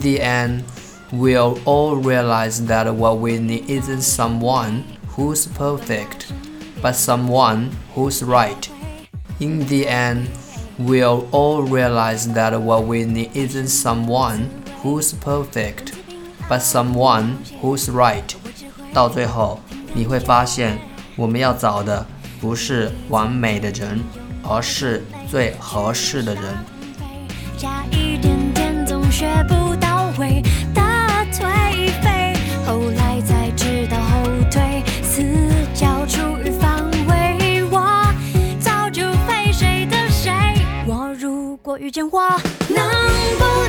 the end, we'll all realize that what we need isn't someone who's perfect, but someone who's right. In the end, we'll all realize that what we need isn't someone who's perfect, but someone who's right. 到最后，你会发现，我们要找的不是完美的人，而是最合适的人。 如果遇见我能不